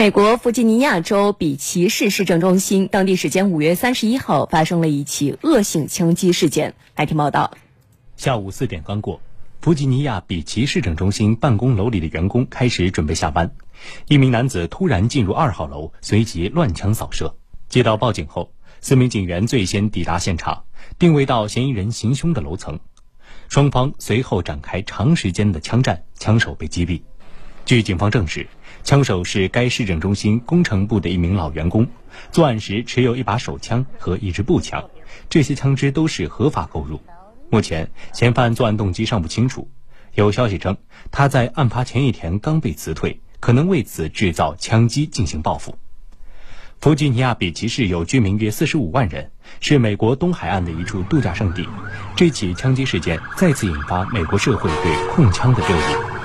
美国弗吉尼亚州比奇市市政中心，当地时间五月三十一号发生了一起恶性枪击事件。来听报道。下午四点刚过，弗吉尼亚比奇市政中心办公楼里的员工开始准备下班，一名男子突然进入二号楼，随即乱枪扫射。接到报警后，四名警员最先抵达现场，定位到嫌疑人行凶的楼层，双方随后展开长时间的枪战，枪手被击毙。据警方证实，枪手是该市政中心工程部的一名老员工，作案时持有一把手枪和一支步枪，这些枪支都是合法购入。目前，嫌犯作案动机尚不清楚。有消息称，他在案发前一天刚被辞退，可能为此制造枪击进行报复。弗吉尼亚比奇市有居民约四十五万人，是美国东海岸的一处度假胜地。这起枪击事件再次引发美国社会对控枪的热议。